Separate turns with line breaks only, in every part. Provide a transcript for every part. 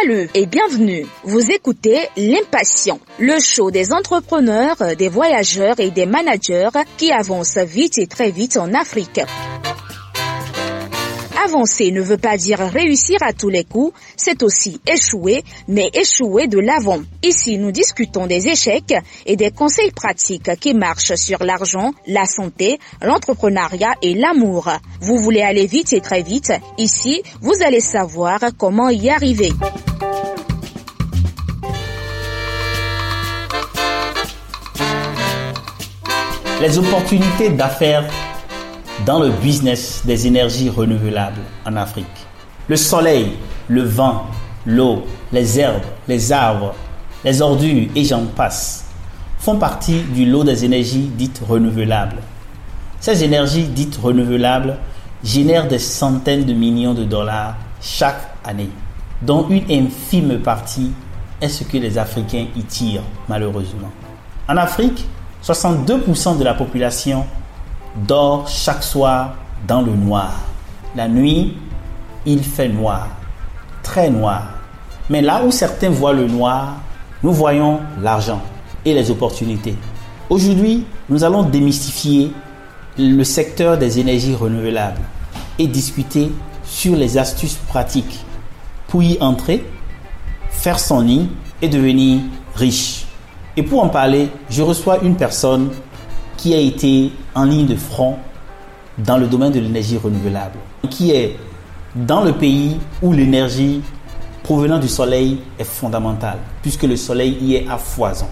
Salut et bienvenue. Vous écoutez L'Impatient, le show des entrepreneurs, des voyageurs et des managers qui avancent vite et très vite en Afrique. Avancer ne veut pas dire réussir à tous les coups, c'est aussi échouer, mais échouer de l'avant. Ici, nous discutons des échecs et des conseils pratiques qui marchent sur l'argent, la santé, l'entrepreneuriat et l'amour. Vous voulez aller vite et très vite, ici, vous allez savoir comment y arriver.
Les opportunités d'affaires dans le business des énergies renouvelables en Afrique. Le soleil, le vent, l'eau, les herbes, les arbres, les ordures et j'en passe font partie du lot des énergies dites renouvelables. Ces énergies dites renouvelables génèrent des centaines de millions de dollars chaque année, dont une infime partie est ce que les Africains y tirent malheureusement. En Afrique, 62% de la population dort chaque soir dans le noir. La nuit, il fait noir, très noir. Mais là où certains voient le noir, nous voyons l'argent et les opportunités. Aujourd'hui, nous allons démystifier le secteur des énergies renouvelables et discuter sur les astuces pratiques pour y entrer, faire son nid et devenir riche. Et pour en parler, je reçois une personne qui a été en ligne de front dans le domaine de l'énergie renouvelable, qui est dans le pays où l'énergie provenant du soleil est fondamentale, puisque le soleil y est à foison.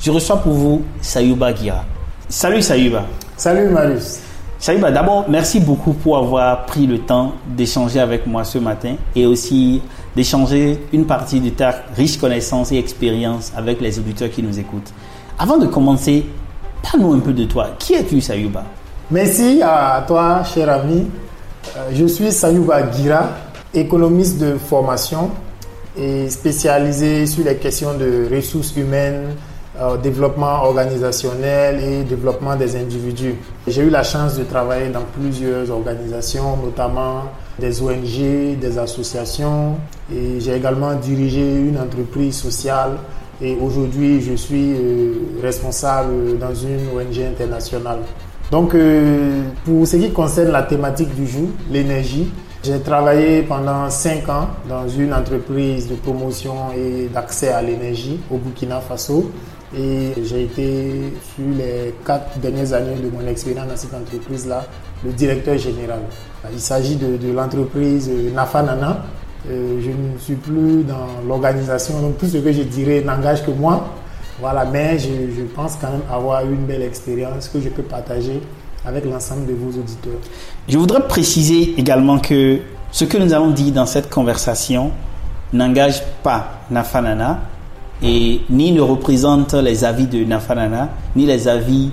Je reçois pour vous Sayuba Gira. Salut Sayuba.
Salut Marius.
Sayuba, d'abord, merci beaucoup pour avoir pris le temps d'échanger avec moi ce matin et aussi d'échanger une partie de ta riche connaissance et expérience avec les auditeurs qui nous écoutent. Avant de commencer, Parle-nous un peu de toi. Qui es-tu, Sayuba
Merci à toi, cher ami. Euh, je suis Sayuba Gira, économiste de formation et spécialisé sur les questions de ressources humaines, euh, développement organisationnel et développement des individus. J'ai eu la chance de travailler dans plusieurs organisations, notamment des ONG, des associations, et j'ai également dirigé une entreprise sociale. Et aujourd'hui je suis euh, responsable dans une ONG internationale. Donc euh, pour ce qui concerne la thématique du jour, l'énergie, j'ai travaillé pendant 5 ans dans une entreprise de promotion et d'accès à l'énergie au Burkina Faso. Et j'ai été sur les 4 dernières années de mon expérience dans cette entreprise-là le directeur général. Il s'agit de, l'entreprise Nafanana euh, je ne suis plus dans l'organisation, donc tout ce que je dirais n'engage que moi. Voilà, mais je, je, pense quand même avoir une belle expérience que je peux partager avec l'ensemble de vos auditeurs.
Je voudrais préciser également que ce que nous avons dit dans cette conversation n'engage pas Nafanana et ni ne représente les avis de Nafanana, ni les avis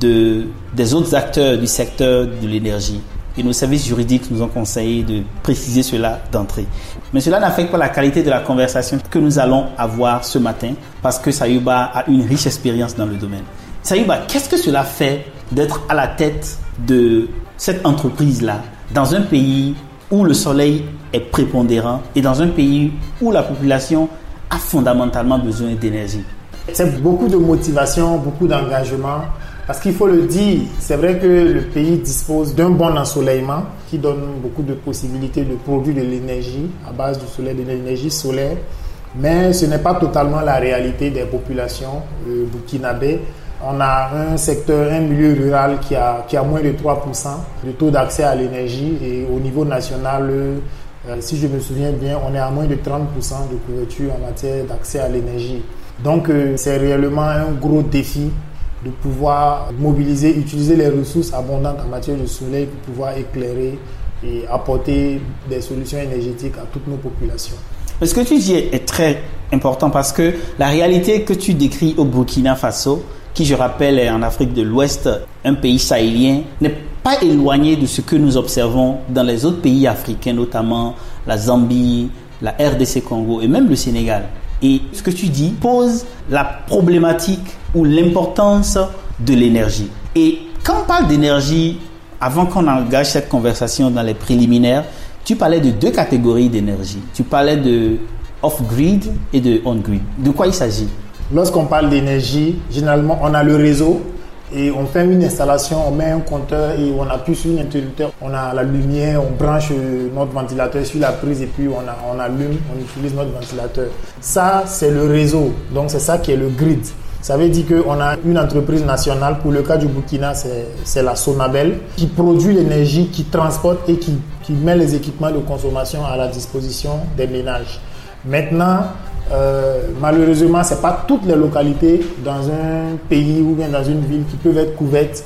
de, des autres acteurs du secteur de l'énergie et nos services juridiques nous ont conseillé de préciser cela d'entrée. Mais cela n'affecte pas la qualité de la conversation que nous allons avoir ce matin parce que Sayuba a une riche expérience dans le domaine. Sayuba, qu'est-ce que cela fait d'être à la tête de cette entreprise-là dans un pays où le soleil est prépondérant et dans un pays où la population a fondamentalement besoin d'énergie?
C'est beaucoup de motivation, beaucoup d'engagement parce qu'il faut le dire, c'est vrai que le pays dispose d'un bon ensoleillement qui donne beaucoup de possibilités de produire de l'énergie à base du soleil, de l'énergie solaire. Mais ce n'est pas totalement la réalité des populations euh, burkinabé. On a un secteur, un milieu rural qui a, qui a moins de 3% de taux d'accès à l'énergie et au niveau national, euh, si je me souviens bien, on est à moins de 30% de couverture en matière d'accès à l'énergie. Donc euh, c'est réellement un gros défi de pouvoir mobiliser, utiliser les ressources abondantes en matière de soleil pour pouvoir éclairer et apporter des solutions énergétiques à toutes nos populations.
Ce que tu dis est très important parce que la réalité que tu décris au Burkina Faso, qui je rappelle est en Afrique de l'Ouest, un pays sahélien, n'est pas éloigné de ce que nous observons dans les autres pays africains, notamment la Zambie, la RDC Congo et même le Sénégal. Et ce que tu dis pose la problématique ou l'importance de l'énergie. Et quand on parle d'énergie, avant qu'on engage cette conversation dans les préliminaires, tu parlais de deux catégories d'énergie. Tu parlais de off-grid et de on-grid. De quoi il s'agit?
Lorsqu'on parle d'énergie, généralement, on a le réseau et on fait une installation, on met un compteur et on appuie sur un interrupteur, on a la lumière, on branche notre ventilateur sur la prise et puis on, on allume, on utilise notre ventilateur. Ça, c'est le réseau. Donc, c'est ça qui est le grid. Ça veut dire qu'on a une entreprise nationale, pour le cas du Burkina, c'est la Sonabel, qui produit l'énergie, qui transporte et qui, qui met les équipements de consommation à la disposition des ménages. Maintenant, euh, malheureusement, ce n'est pas toutes les localités dans un pays ou bien dans une ville qui peuvent être couvertes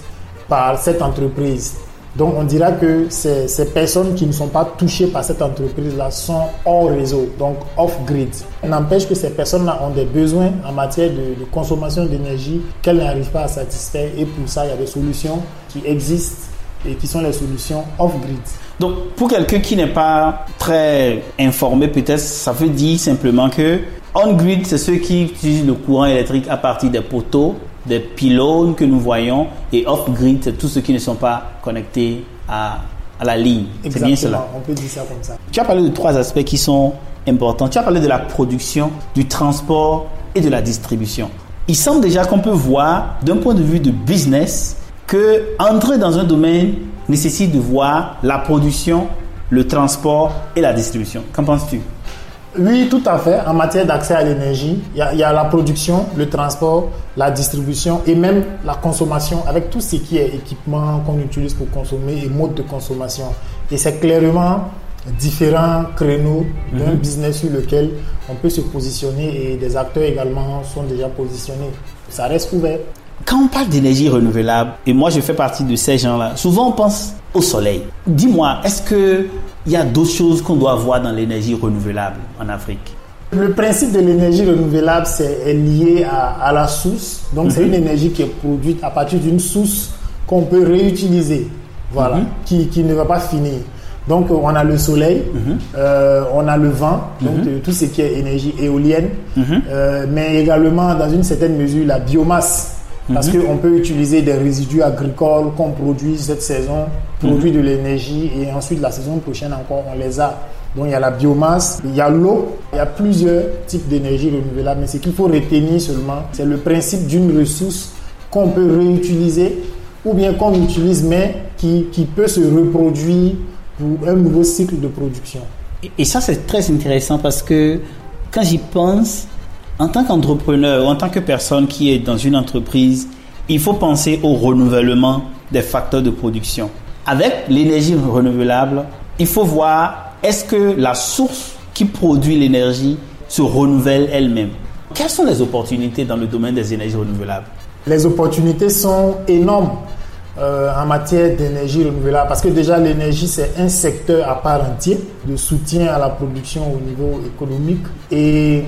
par cette entreprise. Donc on dira que ces, ces, personnes qui ne sont pas touchées par cette entreprise-là sont hors réseau, donc off-grid. N'empêche que ces personnes-là ont des besoins en matière de, de consommation d'énergie qu'elles n'arrivent pas à satisfaire et pour ça il y a des solutions qui existent et qui sont les solutions off-grid.
Donc, pour quelqu'un qui n'est pas très informé, peut-être, ça veut dire simplement que on-grid, c'est ceux qui utilisent le courant électrique à partir des poteaux, des pylônes que nous voyons, et off-grid, c'est tous ceux qui ne sont pas connectés à, à la ligne. C'est bien cela.
On peut dire ça comme ça.
Tu as parlé de trois aspects qui sont importants. Tu as parlé de la production, du transport et de la distribution. Il semble déjà qu'on peut voir, d'un point de vue de business, que entrer dans un domaine nécessite de voir la production, le transport et la distribution. Qu'en penses-tu?
Oui, tout à fait. En matière d'accès à l'énergie, il y, a la production, le transport, la distribution et même la consommation avec tout ce qui est équipement qu'on utilise pour consommer et mode de consommation. Et c'est clairement différents créneaux d'un mhm. business sur lequel on peut se positionner et des acteurs également sont déjà positionnés. Ça reste ouvert.
Quand on parle d'énergie renouvelable, et moi je fais partie de ces gens-là, souvent on pense au soleil. Dis-moi, est-ce qu'il y a d'autres choses qu'on doit voir dans l'énergie renouvelable en Afrique?
Le principe de l'énergie renouvelable c'est lié à, la source. Donc, c'est mhm. une énergie qui est produite à partir d'une source qu'on peut réutiliser, voilà, mhm. qui, qui, ne va pas finir. Donc, on a le soleil, mhm. euh, on a le vent, donc euh, tout ce qui est énergie éolienne, euh, mais également, dans une certaine mesure, la biomasse. Parce mhm. qu'on peut utiliser des résidus agricoles qu'on produit cette saison, produit mhm. de l'énergie et ensuite la saison prochaine encore on les a. Donc il y a la biomasse, il y a l'eau, il y a plusieurs types d'énergie renouvelable. Mais ce qu'il faut retenir seulement, c'est le principe d'une ressource qu'on peut réutiliser ou bien qu'on utilise mais qui, qui peut se reproduire pour un nouveau cycle de production.
Et ça c'est très intéressant parce que quand j'y pense, en tant qu'entrepreneur ou en tant que personne qui est dans une entreprise, il faut penser au renouvellement des facteurs de production. Avec l'énergie renouvelable, il faut voir est-ce que la source qui produit l'énergie se renouvelle elle-même. Quelles sont les opportunités dans le domaine des énergies renouvelables?
Les opportunités sont énormes euh, en matière d'énergie renouvelable parce que déjà l'énergie c'est un secteur à part entière de soutien à la production au niveau économique et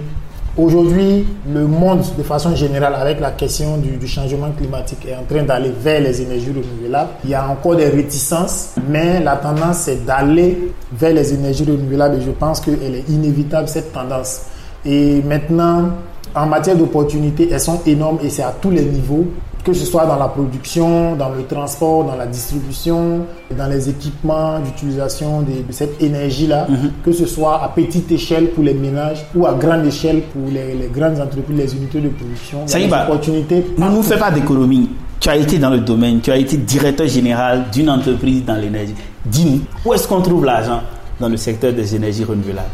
Aujourd'hui, le monde, de façon générale, avec la question du, changement climatique, est en train d'aller vers les énergies renouvelables. Il y a encore des réticences, mais la tendance, c'est d'aller vers les énergies renouvelables et je pense qu'elle est inévitable, cette tendance. Et maintenant, en matière d'opportunités, elles sont énormes et c'est à tous les niveaux que ce soit dans la production, dans le transport, dans la distribution, dans les équipements d'utilisation de, cette énergie-là, mhm. que ce soit à petite échelle pour les ménages ou à grande échelle pour les, grandes entreprises, les unités de production.
Ça y va. Ne nous fais pas d'économie. Tu as été dans le domaine, tu as été directeur général d'une entreprise dans l'énergie. Dis-nous, où est-ce qu'on trouve l'argent dans le secteur des énergies renouvelables?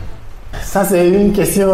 Ça, c'est une question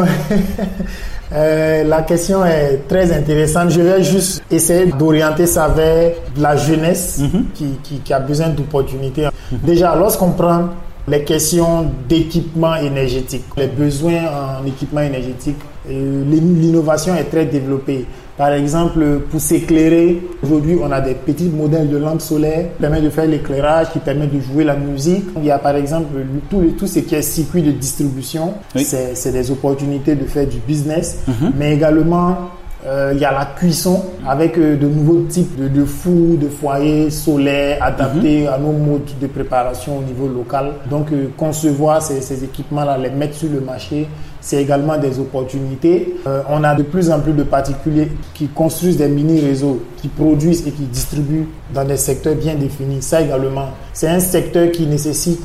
Euh, la question est très intéressante. Je vais juste essayer d'orienter ça vers la jeunesse mhm. qui, qui, qui, a besoin d'opportunités. Déjà, lorsqu'on prend les questions d'équipement énergétique, les besoins en équipement énergétique, euh, l'innovation est très développée. Par exemple, pour s'éclairer, aujourd'hui, on a des petits modèles de lampes solaires qui permettent de faire l'éclairage, qui permettent de jouer la musique. Il y a par exemple tout, tout ce qui est circuit de distribution. C'est des opportunités de faire du business, mhm. mais également euh, il y a la cuisson avec euh, de nouveaux types de, de fours, de foyers solaires adaptés mhm. à nos modes de préparation au niveau local. Donc euh, concevoir ces, ces équipements-là, les mettre sur le marché, c'est également des opportunités. on a de plus en plus de particuliers qui construisent des mini-réseaux, qui produisent et qui distribuent dans des secteurs bien définis. Ça également, c'est un secteur qui nécessite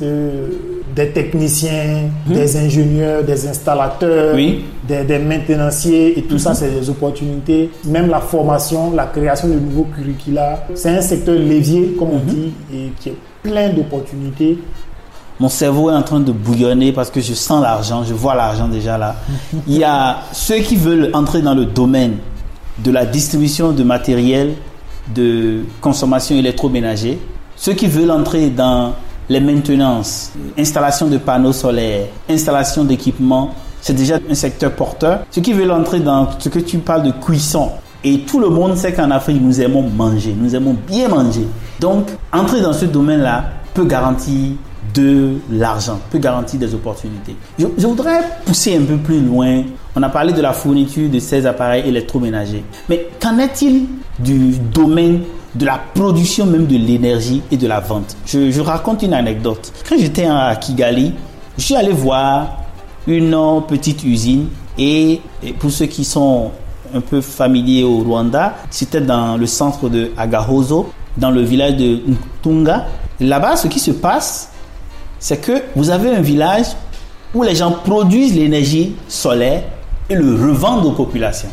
des techniciens, mhm. des ingénieurs, des installateurs, des, des, maintenanciers et tout ça, mhm. c'est des opportunités. Même la formation, la création de nouveaux curricula, c'est un secteur levier, comme on mhm. dit, et qui est plein d'opportunités.
Mon cerveau est en train de bouillonner parce que je sens l'argent, je vois l'argent déjà là. Il y a ceux qui veulent entrer dans le domaine de la distribution de matériel de consommation électroménager, ceux qui veulent entrer dans les maintenances, installation de panneaux solaires, installation d'équipements, c'est déjà un secteur porteur. Ceux qui veulent entrer dans ce que tu parles de cuisson, et tout le monde sait qu'en Afrique, nous aimons manger, nous aimons bien manger. Donc, entrer dans ce domaine-là peut garantir de l'argent, peut garantir des opportunités. Je, voudrais pousser un peu plus loin. On a parlé de la fourniture de ces appareils électroménagers. Mais qu'en est-il du domaine de la production même de l'énergie et de la vente? Je, raconte une anecdote. Quand j'étais à Kigali, je suis allé voir une petite usine et, pour ceux qui sont un peu familiers au Rwanda, c'était dans le centre de Agahozo, dans le village de Ntunga. Là-bas, ce qui se passe, c'est que vous avez un village où les gens produisent l'énergie solaire et le revendent aux populations.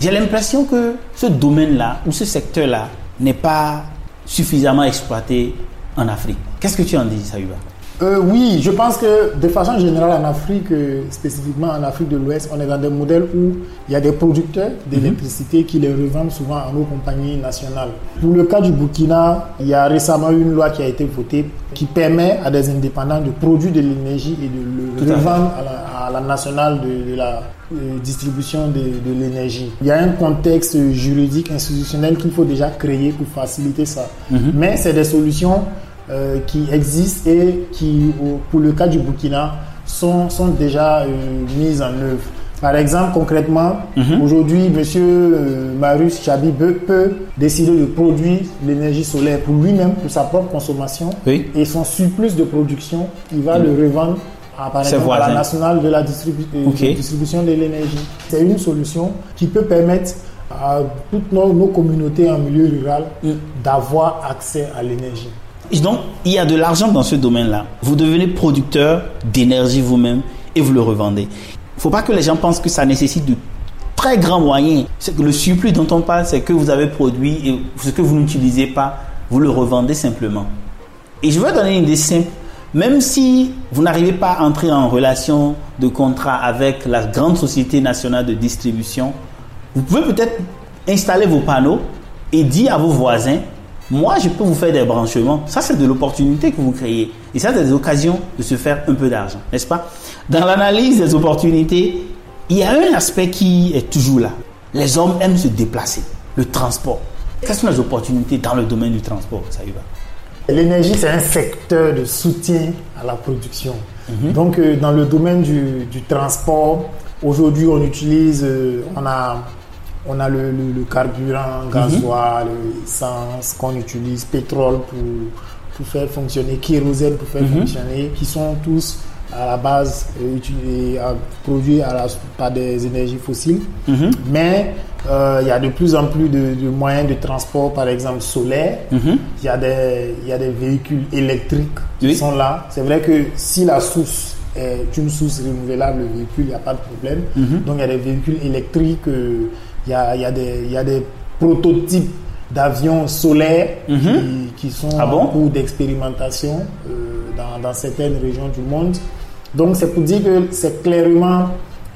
J'ai l'impression que ce domaine-là ou ce secteur-là n'est pas suffisamment exploité en Afrique. Qu'est-ce que tu en dis, Sayuba
euh, oui, je pense que de façon générale en Afrique, euh, spécifiquement en Afrique de l'Ouest, on est dans des modèles où il y a des producteurs d'électricité qui les revendent souvent à nos compagnies nationales. Pour le cas du Burkina, il y a récemment une loi qui a été votée qui permet à des indépendants de produire de l'énergie et de le revendre à la, nationale de, la euh, distribution de, de l'énergie. Il y a un contexte juridique, institutionnel qu'il faut déjà créer pour faciliter ça. Mhm. Mais c'est des solutions euh, qui existent et qui, pour le cas du Burkina, sont, sont déjà euh, mises en œuvre. Par exemple, concrètement, mhm. aujourd'hui, M. Euh, Marius Chabi peut, décider de produire l'énergie solaire pour lui-même, pour sa propre consommation. Et son surplus de production, il va le revendre à, par exemple, à la nationale de la distribution de l'énergie. C'est une solution qui peut permettre à toutes nos, nos communautés en milieu rural mm. d'avoir accès à l'énergie.
Donc, il y a de l'argent dans ce domaine-là. Vous devenez producteur d'énergie vous-même et vous le revendez. Il ne faut pas que les gens pensent que ça nécessite de très grands moyens. Le surplus dont on parle, c'est que vous avez produit et ce que vous n'utilisez pas, vous le revendez simplement. Et je vais donner une idée simple. Même si vous n'arrivez pas à entrer en relation de contrat avec la grande société nationale de distribution, vous pouvez peut-être installer vos panneaux et dire à vos voisins, moi, je peux vous faire des branchements. Ça, c'est de l'opportunité que vous créez. Et ça, c'est des occasions de se faire un peu d'argent, n'est-ce pas? Dans l'analyse des opportunités, il y a un aspect qui est toujours là. Les hommes aiment se déplacer, le transport. Quelles sont les opportunités dans le domaine du transport, ça y va?
L'énergie, c'est un secteur de soutien à la production. Mhm. Donc, euh, dans le domaine du, transport, aujourd'hui, on utilise, euh, on a on a le, carburant, gasoil, mhm. essence qu'on utilise, pétrole pour, pour faire fonctionner, kérosène pour faire mhm. fonctionner, qui sont tous à la base euh, euh, produits à la, par des énergies fossiles. Mhm. Mais euh, il y a de plus en plus de, moyens de transport, par exemple solaire. Il y, a des, y a des véhicules électriques qui sont là. C'est vrai que si la source est une source renouvelable, le véhicule, il n'y a pas de problème. Donc il y a des véhicules électriques. Il y a, y, a des, y a des prototypes d'avions solaires mhm. qui, sont ah en cours d'expérimentation euh, dans, dans, certaines régions du monde. Donc c'est pour dire que c'est clairement,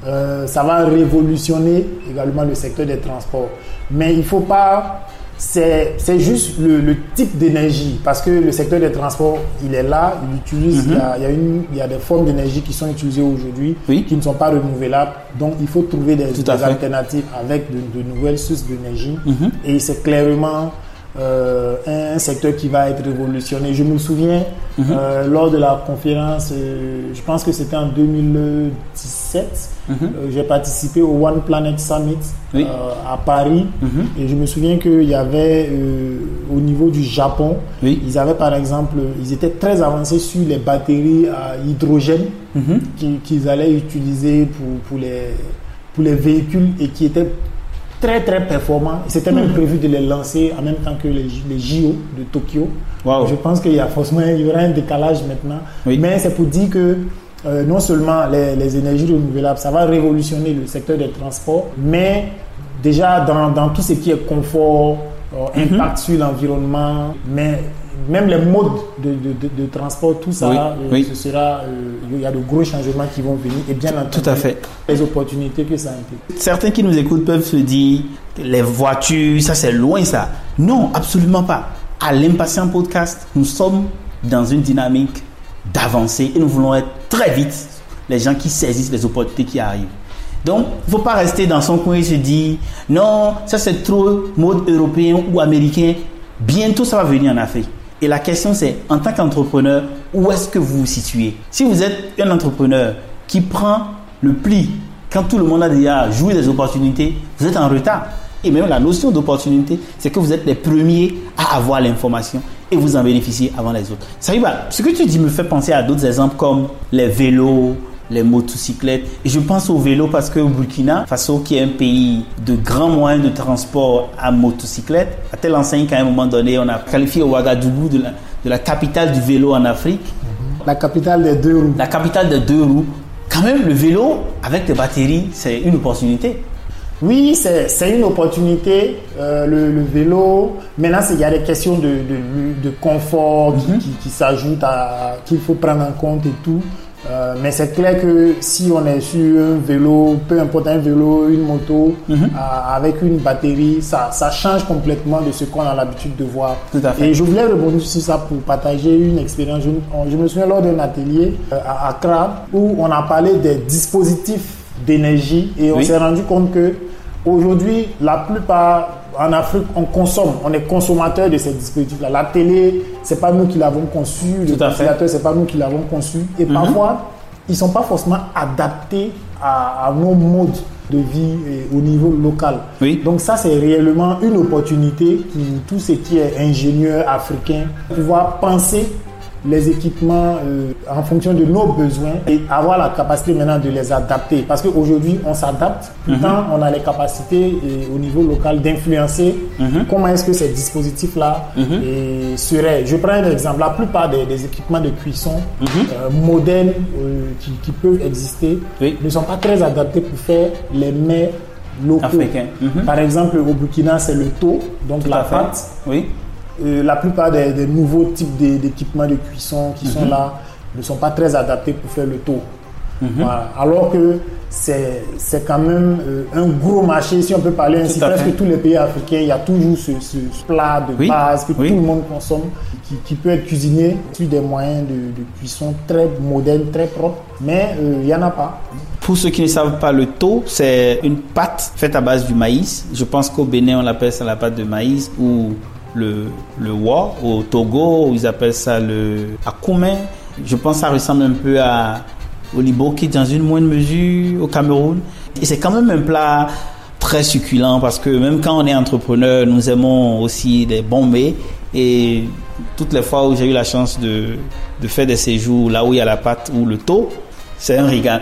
euh, ça va révolutionner également le secteur des transports. Mais il ne faut pas c'est juste le, type d'énergie, parce que le secteur des transports, il est là, il utilise, il, y a, mhm. il, y a des formes d'énergie qui sont utilisées aujourd'hui, qui ne sont pas renouvelables. Donc, il faut trouver des, alternatives avec de, nouvelles sources d'énergie. Mhm. Et c'est clairement euh, un, secteur qui va être révolutionné. Je me souviens, mhm. euh, lors de la conférence, euh, je pense que c'était en 2017, mhm. j'ai participé au One Planet Summit à Paris mhm. et je me souviens qu'il y avait au niveau du Japon, ils avaient par exemple, ils étaient très avancés sur les batteries à hydrogène qu'ils allaient utiliser pour, pour, les, pour les véhicules et qui étaient très très performants. C'était même prévu de les lancer en même temps que les, les JO de Tokyo.
Wow.
Je pense qu'il y a forcément il y aura un décalage maintenant.
Oui.
Mais c'est pour dire que euh, non seulement les, les énergies renouvelables, ça va révolutionner le secteur des transports, mais déjà dans, dans tout ce qui est confort, euh,
Mhm.
impact sur l'environnement, mais même les modes de, de, de- transport, tout ça,
Oui,
euh,
oui.
ce sera, euh, il y a de gros changements qui vont venir et bien entendu
Tout à fait.
les opportunités que ça implique.
Certains qui nous écoutent peuvent se dire les voitures, ça c'est loin ça. Non, absolument pas. À l'impatient podcast, nous sommes dans une dynamique d'avancer et nous voulons être très vite les gens qui saisissent les opportunités qui arrivent. Donc, il ne faut pas rester dans son coin et se dire non, ça c'est trop mode européen ou américain. Bientôt ça va venir en Afrique. Et la question c'est, en tant qu'entrepreneur, où est-ce que vous vous situez? Si vous êtes un entrepreneur qui prend le pli quand tout le monde a déjà joué des opportunités, vous êtes en retard. Et même la notion d'opportunité, c'est que vous êtes les premiers à avoir l'information et vous en bénéficiez avant les autres. Ça y va. Ce que tu dis me fait penser à d'autres exemples comme les vélos, les motocyclettes. Et je pense aux vélos parce que au Burkina Faso, qui est un pays de grands moyens de transport à motocyclette, à telle enseigne qu'à un moment donné, on a qualifié Ouagadougou de la, de la capitale du vélo en Afrique,
La capitale des deux roues.
la capitale de deux roues. Quand même, le vélo avec des batteries, c'est une opportunité.
Oui, c'est une opportunité. euh, le, le vélo, maintenant, il y a des questions de, de, de confort qui,
Mhm.
qui, qui s'ajoutent qu'il faut prendre en compte et tout. Euh, mais c'est clair que si on est sur un vélo, peu importe un vélo, une moto,
Mhm.
euh, avec une batterie, ça, ça change complètement de ce qu'on a l'habitude de voir.
Tout à fait.
Et je voulais rebondir sur ça pour partager une expérience. Je, je me souviens lors d'un atelier euh, à Accra où on a parlé des dispositifs d'énergie et on
Oui.
s'est rendu compte que aujourd'hui, la plupart en Afrique, on consomme, on est consommateur de ces dispositifs-là. La télé, c'est pas nous qui l'avons conçu, le ventilateur, c'est pas nous qui l'avons conçu. Et parfois, ils sont pas forcément adaptés à, à nos modes de vie et au niveau local.
Oui.
Donc ça, c'est réellement une opportunité pour tout ce qui est ingénieur africain, pouvoir penser les équipements euh, en fonction de nos besoins et avoir la capacité maintenant de les adapter. Parce qu'aujourd'hui, on s'adapte, pourtant on a les capacités euh, au niveau local d'influencer comment est-ce que ces dispositifs-là euh, seraient. Je prends un exemple, la plupart des, des équipements de cuisson euh, modernes euh, qui, qui peuvent exister
Oui.
ne sont pas très adaptés pour faire les mets locaux.
Africains. Mhm.
Par exemple, au Burkina, c'est le taux, donc
Tout
la pâte.
Oui.
Euh, la plupart des, des nouveaux types d'é- d'équipements de cuisson qui
Mhm.
sont là ne sont pas très adaptés pour faire le taux.
Mhm.
Voilà. Alors que c'est quand même euh, un gros marché, si on peut parler ainsi. Presque tous les pays africains, il y a toujours ce, ce plat de
Oui.
base que
Oui.
tout le monde consomme, qui, qui peut être cuisiné sur des moyens de, de cuisson très modernes, très propres, mais euh, il n'y en a pas.
Pour ceux qui ne savent pas, le taux, c'est une pâte faite à base du maïs. Je pense qu'au Bénin, on appelle ça la pâte de maïs ou le, le wa. Au Togo, ils appellent ça le akoumen. Je pense que ça ressemble un peu à, au liboki dans une moindre mesure au Cameroun. Et c'est quand même un plat très succulent parce que même quand on est entrepreneur, nous aimons aussi des bons mets. Et toutes les fois où j'ai eu la chance de, de faire des séjours là où il y a la pâte ou le taux, c'est un régal.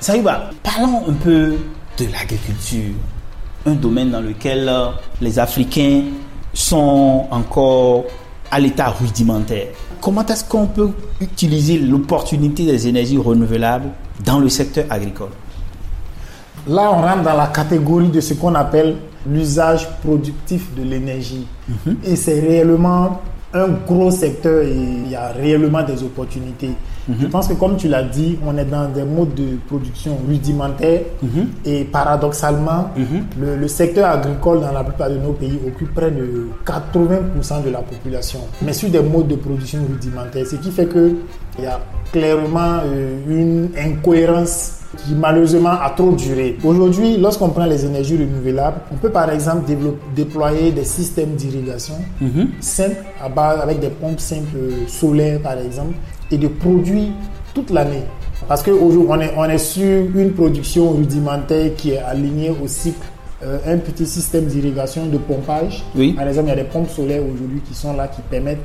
Saïba, parlons un peu de l'agriculture, un domaine dans lequel euh, les Africains sont encore à l'état rudimentaire. Comment est-ce qu'on peut utiliser l'opportunité des énergies renouvelables dans le secteur agricole?
Là, on rentre dans la catégorie de ce qu'on appelle l'usage productif de l'énergie. Et c'est réellement un gros secteur et il y a réellement des opportunités. Je
Mhm.
pense que comme tu l'as dit, on est dans des modes de production rudimentaires
Mhm.
et paradoxalement, le, le secteur agricole dans la plupart de nos pays occupe près de 80% de la population, mais sur des modes de production rudimentaires, ce qui fait que il y a clairement euh, une incohérence qui malheureusement a trop duré. Aujourd'hui, lorsqu'on prend les énergies renouvelables, on peut par exemple déployer des systèmes d'irrigation
Mhm.
simples à base avec des pompes simples euh, solaires par exemple et de produits toute l'année. Parce qu'aujourd'hui on est, on est sur une production rudimentaire qui est alignée au cycle. Euh, un petit système d'irrigation, de pompage.
Oui.
Par exemple, il y a des pompes solaires aujourd'hui qui sont là, qui permettent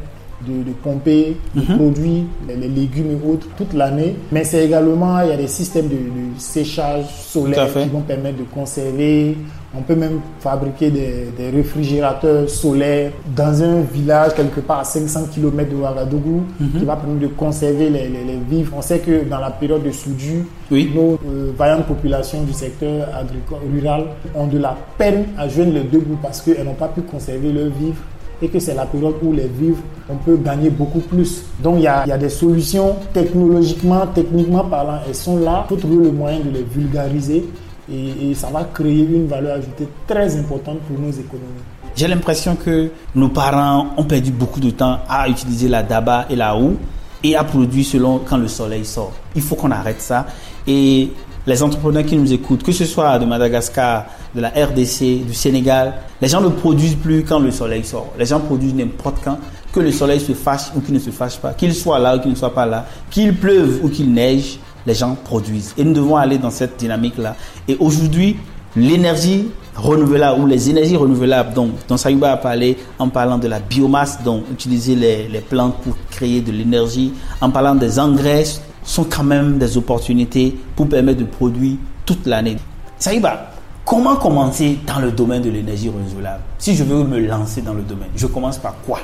de, de pomper les produits, les, les légumes et autres toute l'année. Mais c'est également, il y a des systèmes de, de séchage solaire qui vont permettre de conserver. On peut même fabriquer des, des réfrigérateurs solaires dans un village quelque part à 500 km de Ouagadougou qui va permettre de conserver les, les- les vivres. On sait que dans la période de soudure,
Oui.
nos euh, vaillantes populations du secteur agricole rural ont de la peine à joindre les deux bouts parce qu'elles n'ont pas pu conserver leurs vivres et que c'est la période où les vivres, on peut gagner beaucoup plus. Donc il y a, il y a des solutions technologiquement, techniquement parlant, elles sont là. Il faut trouver le moyen de les vulgariser et, ça va créer une valeur ajoutée très importante pour nos économies.
J'ai l'impression que nos parents ont perdu beaucoup de temps à utiliser la daba et la houe et à produire selon quand le soleil sort. Il faut qu'on arrête ça. Et les entrepreneurs qui nous écoutent, que ce soit de Madagascar, de la RDC, du Sénégal, les gens ne produisent plus quand le soleil sort. Les gens produisent n'importe quand, que le soleil se fâche ou qu'il ne se fâche pas, qu'il soit là ou qu'il ne soit pas là, qu'il pleuve ou qu'il neige, les gens produisent. Et nous devons aller dans cette dynamique-là. Et aujourd'hui, l'énergie renouvelable ou les énergies renouvelables dont, dont Sayuba a parlé en parlant de la biomasse, dont utiliser les, les plantes pour créer de l'énergie, en parlant des engrais, sont quand même des opportunités pour permettre de produire toute l'année. Sayuba, comment commencer dans le domaine de l'énergie renouvelable? Si je veux me lancer dans le domaine, je commence par quoi?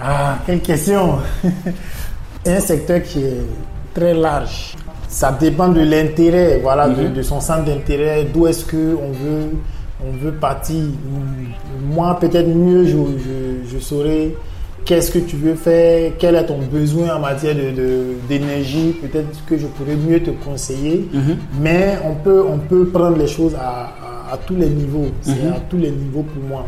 Ah, quelle question un secteur qui est très large. Ça dépend de l'intérêt, voilà, de, de son centre d'intérêt, d'où est-ce que on veut, on veut partir. Moi, peut-être mieux, je, je, je saurais qu'est-ce que tu veux faire, quel est ton besoin en matière de, de- d'énergie. Peut-être que je pourrais mieux te conseiller. Mais on peut, on peut prendre les choses à, à- à tous les niveaux. C'est à tous les niveaux pour moi.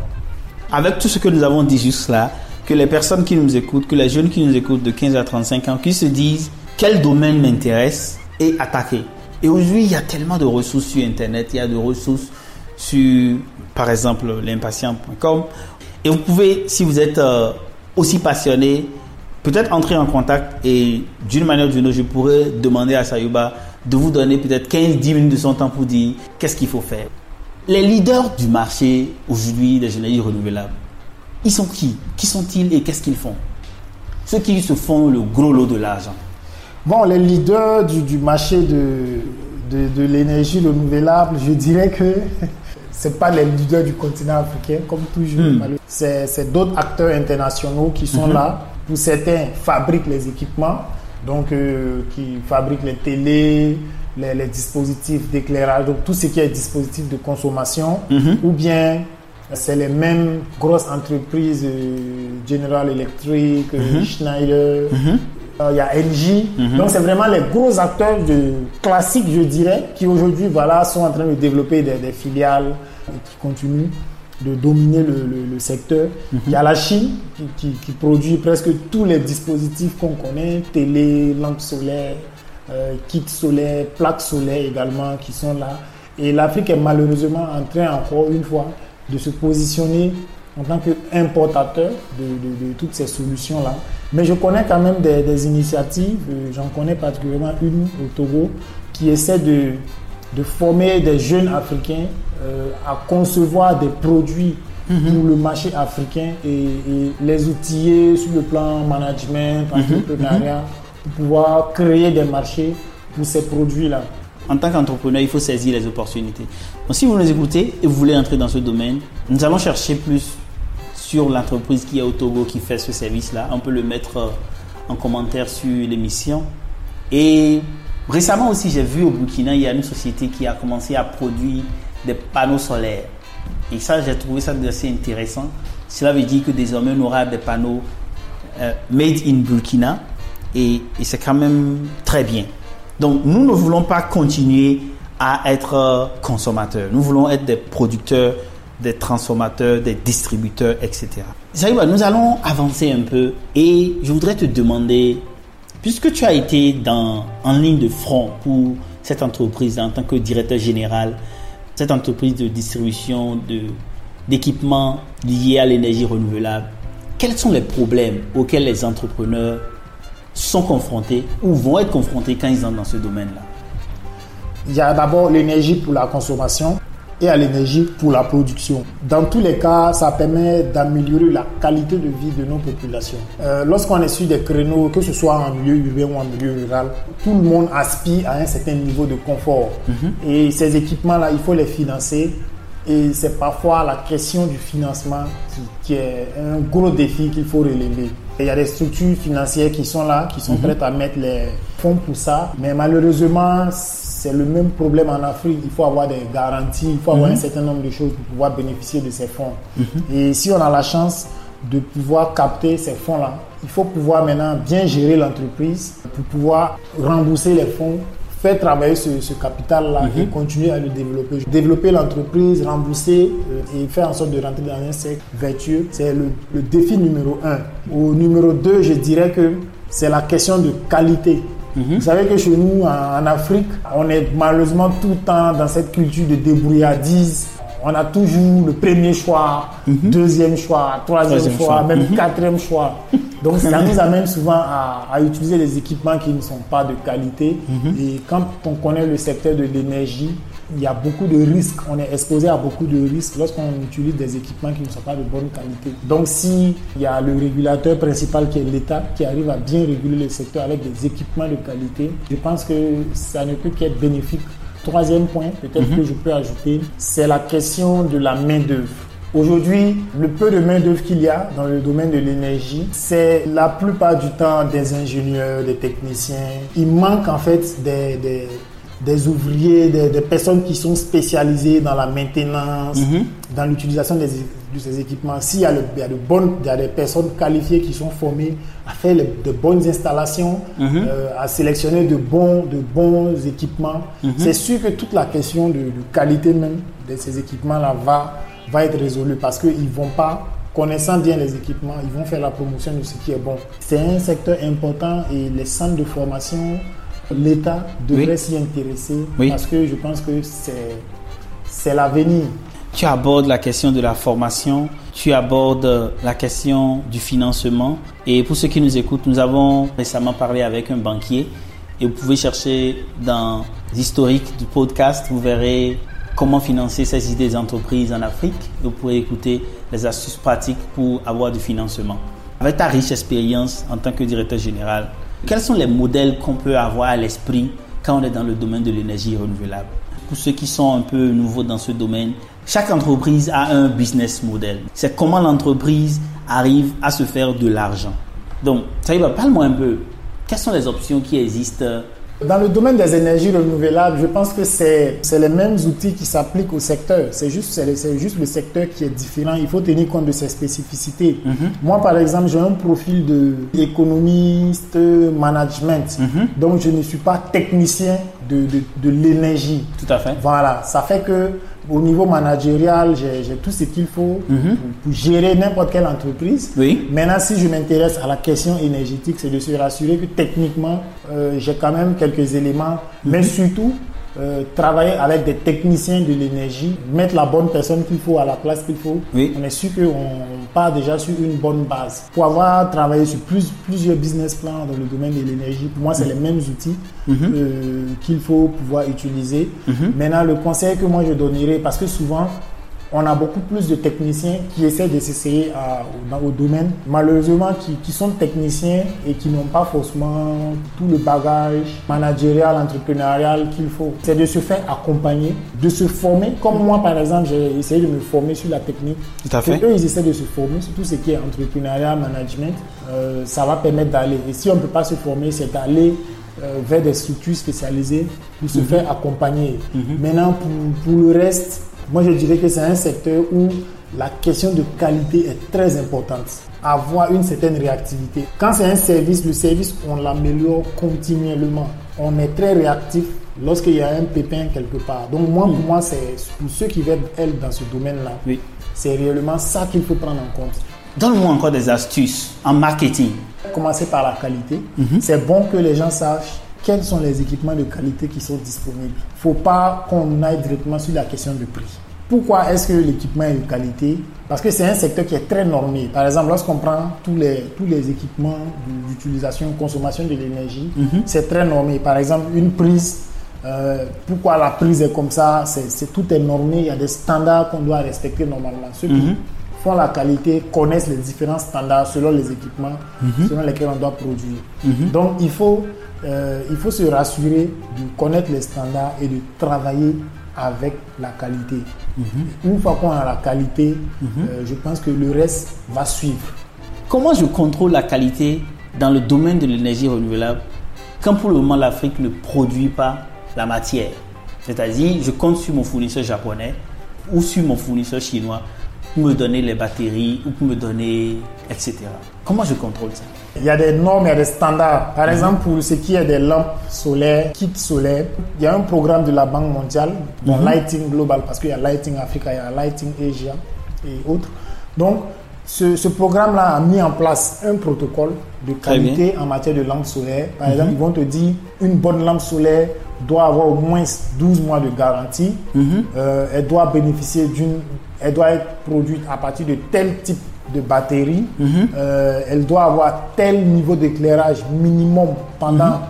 avec tout ce que nous avons dit juste là, que les personnes qui nous écoutent, que les jeunes qui nous écoutent de 15 à 35 ans, qui se disent quel domaine m'intéresse? Et attaquer. Et aujourd'hui, il y a tellement de ressources sur Internet, il y a de ressources sur, par exemple, l'impatient.com. Et vous pouvez, si vous êtes euh, aussi passionné, peut-être entrer en contact et d'une manière ou d'une autre, je pourrais demander à Sayuba de vous donner peut-être 15-10 minutes de son temps pour dire qu'est-ce qu'il faut faire. Les leaders du marché aujourd'hui des énergies renouvelables, ils sont qui? Qui sont-ils et qu'est-ce qu'ils font? Ceux qui se font le gros lot de l'argent.
Bon, les leaders du, du marché de, de, de l'énergie renouvelable, je dirais que c'est pas les leaders du continent africain, comme toujours.
Hmm.
C'est, d'autres acteurs internationaux qui sont là. Pour certains, fabriquent les équipements, donc euh, qui fabriquent les télés, les, les dispositifs d'éclairage, donc tout ce qui est dispositif de consommation, ou bien c'est les mêmes grosses entreprises, euh, General Electric, euh, Schneider, euh, il y a LG. Donc, c'est vraiment les gros acteurs de, classiques, je dirais, qui aujourd'hui voilà, sont en train de développer des, des filiales et qui continuent de dominer le, le- le secteur. Il y a la Chine qui, qui- qui produit presque tous les dispositifs qu'on connaît, télé, lampes solaires, euh, kits solaires, plaques solaires également qui sont là. Et l'Afrique est malheureusement en train, encore une fois, de se positionner en tant qu'importateur de, de- de toutes ces solutions-là. Mais je connais quand même des, des initiatives, euh, j'en connais particulièrement une au Togo, qui essaie de, de former des jeunes Africains euh, à concevoir des produits pour le marché africain et, et les outiller sur le plan management, entrepreneuriat, pour pouvoir créer des marchés pour ces produits-là.
En tant qu'entrepreneur, il faut saisir les opportunités. Donc, si vous nous écoutez et vous voulez entrer dans ce domaine, nous allons chercher plus sur l'entreprise qui est au Togo qui fait ce service-là. On peut le mettre euh, en commentaire sur l'émission. Et récemment aussi, j'ai vu au Burkina, il y a une société qui a commencé à produire des panneaux solaires. Et ça, j'ai trouvé ça assez intéressant. Cela veut dire que désormais, on aura des panneaux euh, made in Burkina et, c'est quand même très bien. Donc nous ne voulons pas continuer à être euh, consommateurs. Nous voulons être des producteurs, des transformateurs, des distributeurs, etc. Saïba, nous allons avancer un peu et je voudrais te demander, puisque tu as été dans, en ligne de front pour cette entreprise en tant que directeur général, cette entreprise de distribution de, d'équipements liés à l'énergie renouvelable, quels sont les problèmes auxquels les entrepreneurs sont confrontés ou vont être confrontés quand ils entrent dans ce domaine-là?
Il y a d'abord l'énergie pour la consommation et à l'énergie pour la production. Dans tous les cas, ça permet d'améliorer la qualité de vie de nos populations. Euh, Lorsqu'on est sur des créneaux, que ce soit en milieu urbain ou en milieu rural, tout le monde aspire à un certain niveau de confort. Et ces équipements-là, il faut les financer. Et c'est parfois la question du financement qui, qui est un gros défi qu'il faut relever. Il y a des structures financières qui sont là, qui sont prêtes à mettre les fonds pour ça. Mais malheureusement, c'est le même problème en Afrique. Il faut avoir des garanties, il faut avoir un certain nombre de choses pour pouvoir bénéficier de ces fonds. Et si on a la chance de pouvoir capter ces fonds-là, il faut pouvoir maintenant bien gérer l'entreprise pour pouvoir rembourser les fonds, faire travailler ce, ce capital-là et continuer à le développer. Développer l'entreprise, rembourser euh, et faire en sorte de rentrer dans un cercle vertueux, c'est le, le défi numéro un. Au numéro deux, je dirais que c'est la question de qualité. Vous savez que chez nous, en, Afrique, on est malheureusement tout le temps dans cette culture de débrouillardise. On a toujours le premier choix, deuxième choix, troisième,
Troisième
choix,
choix.
même quatrième choix. Donc ça nous amène souvent à, à utiliser des équipements qui ne sont pas de qualité. Et quand on connaît le secteur de l'énergie, il y a beaucoup de risques. On est exposé à beaucoup de risques lorsqu'on utilise des équipements qui ne sont pas de bonne qualité. Donc si il y a le régulateur principal qui est l'État qui arrive à bien réguler le secteur avec des équipements de qualité, je pense que ça ne peut qu'être bénéfique. Troisième point, peut-être que je peux ajouter, c'est la question de la main-d'œuvre. Aujourd'hui, le peu de main-d'œuvre qu'il y a dans le domaine de l'énergie, c'est la plupart du temps des ingénieurs, des techniciens. Il manque en fait des, des, des ouvriers, des, des personnes qui sont spécialisées dans la maintenance, dans l'utilisation de ces équipements. S'il y a, le- il y a de bonnes, il y a des personnes qualifiées qui sont formées à faire les- de bonnes installations, euh, à sélectionner de bons, de bons équipements, c'est sûr que toute la question de, de qualité même de ces équipements-là va, va être résolue parce qu'ils ne vont pas connaissant bien les équipements, ils vont faire la promotion de ce qui est bon. C'est un secteur important et les centres de formation, l'État devrait
Oui.
s'y intéresser
Oui.
parce que je pense que c'est c'est l'avenir.
Tu abordes la question de la formation, tu abordes euh, la question du financement. Et pour ceux qui nous écoutent, nous avons récemment parlé avec un banquier et vous pouvez chercher dans l'historique du podcast, vous verrez comment financer ces idées d'entreprise en Afrique. Et vous pourrez écouter les astuces pratiques pour avoir du financement. Avec ta riche expérience en tant que directeur général, quels sont les modèles qu'on peut avoir à l'esprit quand on est dans le domaine de l'énergie renouvelable? Pour ceux qui sont un peu nouveaux dans ce domaine, chaque entreprise a un business model. C'est comment l'entreprise arrive à se faire de l'argent. Donc, va, parle-moi un peu. Quelles sont les options qui existent
Dans le domaine des énergies renouvelables, je pense que c'est c'est les mêmes outils qui s'appliquent au secteur. C'est juste, c'est juste le secteur qui est différent. Il faut tenir compte de ses spécificités. Moi, par exemple, j'ai un profil de économiste management. Donc, je ne suis pas technicien de, de, de l'énergie.
Tout à fait.
Voilà, ça fait que au niveau managérial, j'ai tout ce qu'il faut pour, pour gérer n'importe quelle entreprise.
Oui.
Maintenant, si je m'intéresse à la question énergétique, c'est de se rassurer que techniquement, euh, j'ai quand même quelques éléments, mais surtout euh, travailler avec des techniciens de l'énergie, mettre la bonne personne qu'il faut à la place qu'il faut.
Oui.
On est sûr qu'on part déjà sur une bonne base. Pour avoir travaillé sur plus, plusieurs business plans dans le domaine de l'énergie, pour moi, c'est les mêmes outils euh, qu'il faut pouvoir utiliser. Maintenant, le conseil que moi je donnerais, parce que souvent, on a beaucoup plus de techniciens qui essaient de s'essayer dans- au domaine, malheureusement qui, qui sont techniciens et qui n'ont pas forcément tout le bagage managérial, entrepreneurial qu'il faut. C'est de se faire accompagner, de se former. Comme moi, par exemple, j'ai essayé de me former sur la technique.
Tout à fait.
eux, ils essaient de se former sur tout ce qui est entrepreneuriat, management. Euh, ça va permettre d'aller. Et si on ne peut pas se former, c'est d'aller euh, vers des structures spécialisées pour se faire accompagner. Maintenant, pour, pour le reste, moi je dirais que c'est un secteur où la question de qualité est très importante. Avoir une certaine réactivité. Quand c'est un service, le service, on l'améliore continuellement. On est très réactif lorsqu'il y a un pépin quelque part. Donc moi, pour moi, c'est pour ceux qui veulent être dans ce domaine-là,
Oui.
c'est réellement ça qu'il faut prendre en compte.
Donne-moi encore des astuces en marketing.
Commencer par la qualité. C'est bon que les gens sachent quels sont les équipements de qualité qui sont disponibles. Il ne faut pas qu'on aille directement sur la question de prix. Pourquoi est-ce que l'équipement est de qualité? Parce que c'est un secteur qui est très normé. Par exemple, lorsqu'on prend tous les, tous les équipements d'utilisation, consommation de l'énergie, c'est très normé. Par exemple, une prise, euh, pourquoi la prise est comme ça? C'est, Tout est normé, il y a des standards qu'on doit respecter normalement. Ceux qui font la qualité connaissent les différents standards selon les équipements selon lesquels on doit produire. Donc, il faut, euh, il faut se rassurer de connaître les standards et de travailler avec la qualité. Une fois qu'on a la qualité, euh, je pense que le reste va suivre.
Comment je contrôle la qualité dans le domaine de l'énergie renouvelable quand pour le moment l'Afrique ne produit pas la matière? C'est-à-dire, je compte sur mon fournisseur japonais ou sur mon fournisseur chinois pour me donner les batteries ou pour me donner, etc. Comment je contrôle ça?
Il y a des normes, il y a des standards. Par exemple, pour ce qui est des lampes solaires, kits solaires, il y a un programme de la Banque mondiale, bon, Lighting Global, parce qu'il y a Lighting Africa, il y a Lighting Asia et autres. Donc, ce, ce programme-là a mis en place un protocole de qualité en matière de lampes solaires. Par exemple, ils vont te dire une bonne lampe solaire doit avoir au moins 12 mois de garantie. Euh, elle doit bénéficier d'une. Elle doit être produite à partir de tel type de batterie. Euh, elle doit avoir tel niveau d'éclairage minimum pendant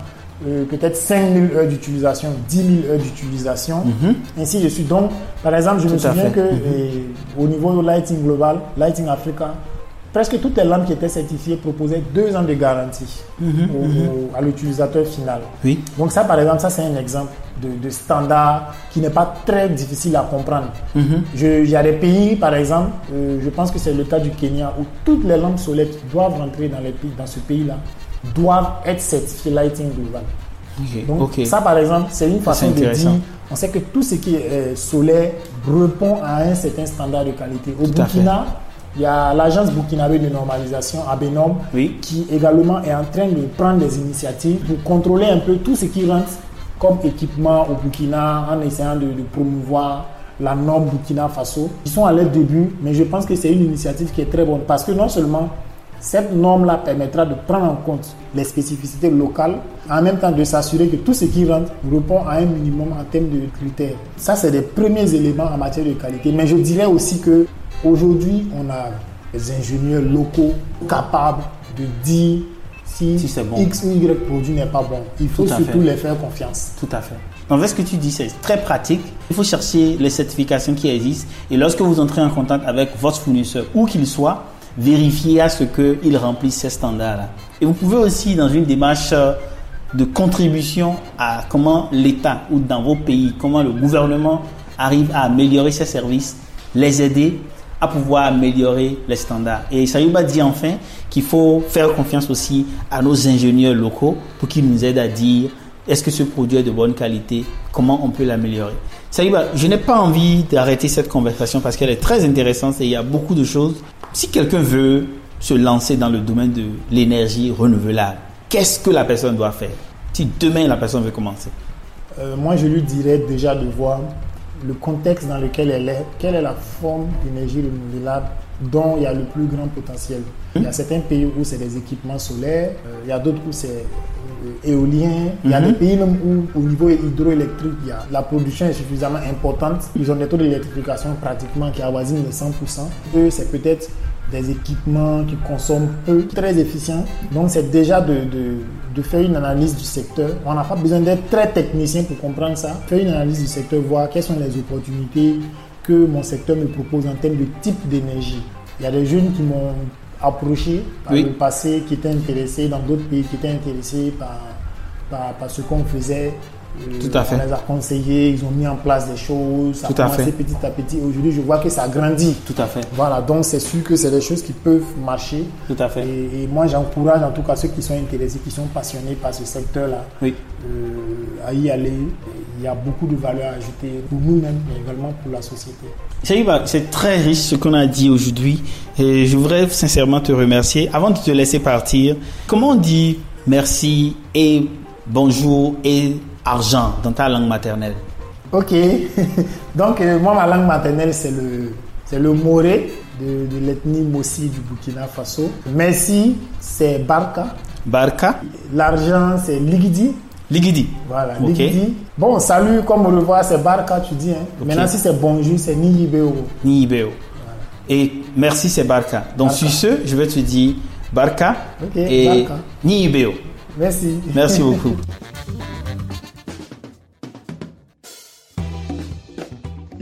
euh, peut-être 5000 heures d'utilisation, 10 000 heures d'utilisation. Ainsi de suite. Donc, par exemple, je me
Tout
souviens que euh, au niveau de Lighting Global, Lighting Africa, presque toutes les lampes qui étaient certifiées proposaient deux ans de garantie au- au- à l'utilisateur final.
Oui.
Donc ça, par exemple, ça c'est un exemple de, de standard qui n'est pas très difficile à comprendre. Je- Il y a des pays, par exemple, euh, je pense que c'est le cas du Kenya, où toutes les lampes solaires qui doivent rentrer dans, les dans ce pays-là doivent être certifiées Lighting Global. Donc ça, par exemple, c'est une façon de dire, on sait que tout ce qui est euh, solaire répond à un certain standard de qualité. Au
Tout
Burkina, il y a l'agence burkinabé de normalisation, Abenom,
Oui.
qui également est en train de prendre des initiatives pour contrôler un peu tout ce qui rentre comme équipement au Burkina en essayant de, de promouvoir la norme Burkina Faso. Ils sont à leur début, mais je pense que c'est une initiative qui est très bonne parce que non seulement cette norme-là permettra de prendre en compte les spécificités locales, en même temps de s'assurer que tout ce qui rentre répond à un minimum en termes de critères. Ça, c'est des premiers éléments en matière de qualité. Mais je dirais aussi que aujourd'hui, on a des ingénieurs locaux capables de dire si,
Si bon.
X ou Y produit n'est pas bon. Il faut surtout les faire confiance.
Tout à fait. En fait, ce que tu dis, c'est très pratique. Il faut chercher les certifications qui existent. Et lorsque vous entrez en contact avec votre fournisseur, où qu'il soit, vérifiez à ce qu'il remplisse ces standards-là. Et vous pouvez aussi, dans une démarche euh, de contribution à comment l'État ou dans vos pays, comment le gouvernement arrive à améliorer ses services, les aider à pouvoir améliorer les standards. Et Sayuba dit enfin qu'il faut faire confiance aussi à nos ingénieurs locaux pour qu'ils nous aident à dire est-ce que ce produit est de bonne qualité, comment on peut l'améliorer. Sayuba, je n'ai pas envie d'arrêter cette conversation parce qu'elle est très intéressante et il y a beaucoup de choses. Si quelqu'un veut se lancer dans le domaine de l'énergie renouvelable, qu'est-ce que la personne doit faire si demain la personne veut commencer?
Euh, moi, je lui dirais déjà de voir le contexte dans lequel elle est, quelle est la forme d'énergie renouvelable dont il y a le plus grand potentiel. Il y a certains pays où c'est des équipements solaires, euh, il y a d'autres où c'est euh, éolien, il y a des pays même où au niveau hydroélectrique, il y a, la production est suffisamment importante. Ils ont des taux d'électrification pratiquement qui avoisinent les 100%. Eux, c'est peut-être des équipements qui consomment peu, très efficients. Donc c'est déjà de, de, de faire une analyse du secteur. On n'a pas besoin d'être très technicien pour comprendre ça. Faire une analyse du secteur, voir quelles sont les opportunités que mon secteur me propose en termes de type d'énergie. Il y a des jeunes qui m'ont approché par
Oui.
le passé, qui étaient intéressés, dans d'autres pays qui étaient intéressés par, par, par ce qu'on faisait. Euh,
Tout à fait.
On les a conseillés, ils ont mis en place des choses, ça
Tout
a
à
commencé
fait.
petit à petit. Aujourd'hui, je vois que ça grandit.
Tout à fait,
Voilà, donc c'est sûr que c'est des choses qui peuvent marcher.
tout à fait.
Et, et moi, j'encourage en tout cas ceux qui sont intéressés, qui sont passionnés par ce secteur-là,
Oui.
euh, à y aller. il y a beaucoup de valeur ajoutée pour nous-mêmes, mais également pour la société.
C'est très riche ce qu'on a dit aujourd'hui et je voudrais sincèrement te remercier. Avant de te laisser partir, comment on dit merci et bonjour et argent dans ta langue maternelle
Ok, donc euh, moi ma langue maternelle c'est le, c'est le moré de, de l'ethnie Mossi du Burkina Faso. Merci c'est Barka.
Barka.
L'argent c'est Ligidi.
Ligidi.
Voilà, Ligidi. Bon, salut, comme au revoir, c'est Barka, tu dis. Hein. Maintenant, si c'est bonjour, c'est Niyibeo.
Niyibeo. Et merci, c'est Barka. Donc, sur ce, je vais te dire Barka et Barka. Niyibeo.
Merci.
Merci beaucoup.